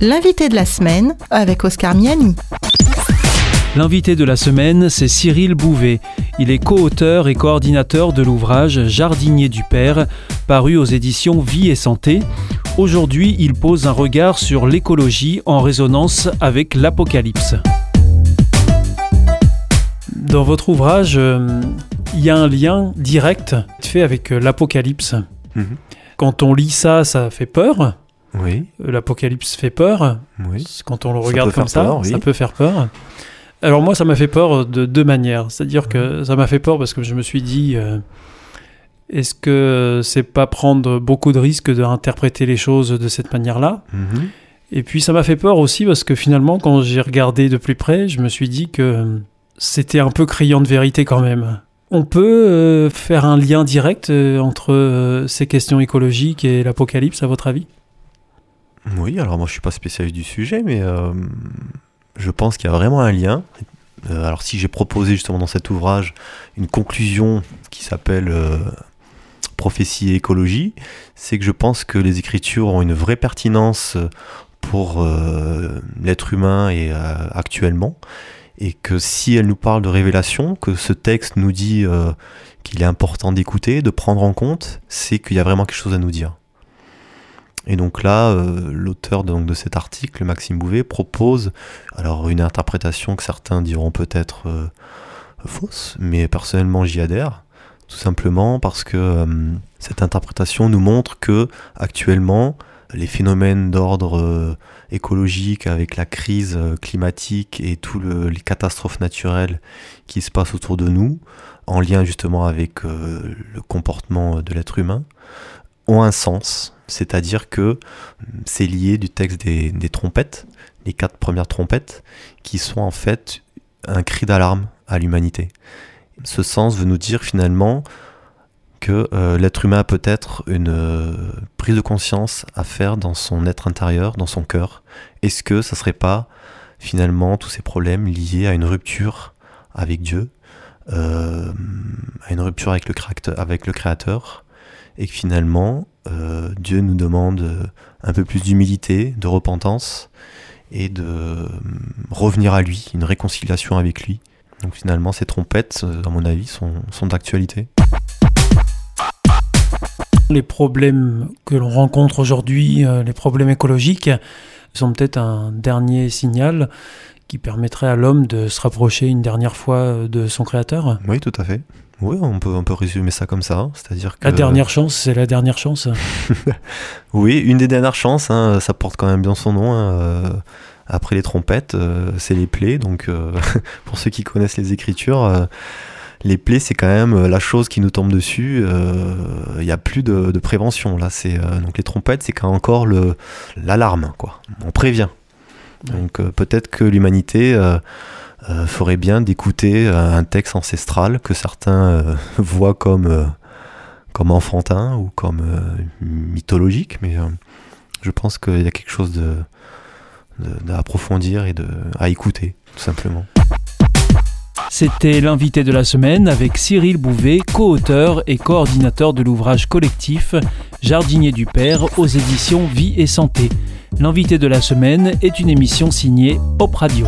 L'invité de la semaine avec Oscar Miani. L'invité de la semaine, c'est Cyril Bouvet. Il est co-auteur et coordinateur de l'ouvrage Jardinier du Père, paru aux éditions Vie et Santé. Aujourd'hui, il pose un regard sur l'écologie en résonance avec l'Apocalypse. Dans votre ouvrage, euh, il y a un lien direct fait avec euh, l'Apocalypse. Mhm. Quand on lit ça, ça fait peur. Oui. Euh, L'Apocalypse fait peur. Oui. Quand on le regarde comme ça, ça peut faire peur. Alors moi, ça m'a fait peur de deux manières. C'est-à-dire que ça m'a fait peur parce que je me suis dit, euh, est-ce que c'est pas prendre beaucoup de risques d'interpréter les choses de cette manière-là? Mhm. Et puis ça m'a fait peur aussi parce que finalement, quand j'ai regardé de plus près, je me suis dit que c'était un peu criant de vérité quand même. On peut euh, faire un lien direct euh, entre ces questions écologiques et l'apocalypse, à votre avis? Oui, alors moi je suis pas spécialiste du sujet, mais je pense qu'il y a vraiment un lien. Euh, alors si j'ai proposé justement dans cet ouvrage une conclusion qui s'appelle euh, prophétie et écologie, c'est que je pense que les écritures ont une vraie pertinence pour euh, l'être humain et actuellement, et que si elles nous parlent de révélation, que ce texte nous dit qu'il est important d'écouter, de prendre en compte, c'est qu'il y a vraiment quelque chose à nous dire. Et donc là, euh, l'auteur de, cet article, Maxime Bouvet, propose alors une interprétation que certains diront peut-être euh, fausse, mais personnellement j'y adhère, tout simplement parce que euh, cette interprétation nous montre que actuellement les phénomènes d'ordre écologique avec la crise climatique et toutes les catastrophes naturelles qui se passent autour de nous, en lien justement avec le comportement de l'être humain, ont un sens c'est-à-dire que c'est lié du texte des, trompettes, les quatre premières trompettes, qui sont en fait un cri d'alarme à l'humanité. Ce sens veut nous dire finalement que euh, l'être humain a peut-être une euh, prise de conscience à faire dans son être intérieur, dans son cœur. Est-ce que ça serait pas finalement tous ces problèmes liés à une rupture avec Dieu, euh, à une rupture avec le Créateur, et que finalement euh, Dieu nous demande euh, un peu plus d'humilité, de repentance et de euh, revenir à lui, une réconciliation avec lui. Donc finalement, ces trompettes, à mon avis, sont, sont d'actualité. Les problèmes que l'on rencontre aujourd'hui, les problèmes écologiques, sont peut-être un dernier signal qui permettrait à l'homme de se rapprocher une dernière fois de son créateur Oui, tout à fait. Oui, on peut, on peut résumer ça comme ça. C'est-à-dire que... La dernière chance, c'est la dernière chance. oui, une des dernières chances, hein, ça porte quand même bien son nom. Hein, euh, après les trompettes, euh, c'est les plaies. Donc, euh, pour ceux qui connaissent les écritures, les plaies, c'est quand même la chose qui nous tombe dessus. Il n'y a plus de, prévention. Là, c'est donc les trompettes, c'est quand encore le l'alarme, quoi. On prévient. Donc, peut-être que l'humanité euh, ferait bien d'écouter euh, un texte ancestral que certains euh, voient comme, comme enfantin ou comme mythologique, mais je pense qu'il y a quelque chose d'approfondir et à écouter, tout simplement. C'était l'invité de la semaine avec Cyril Bouvet, co-auteur et coordinateur de l'ouvrage collectif Jardinier du Père aux éditions Vie et Santé. L'invité de la semaine est une émission signée Pop Radio.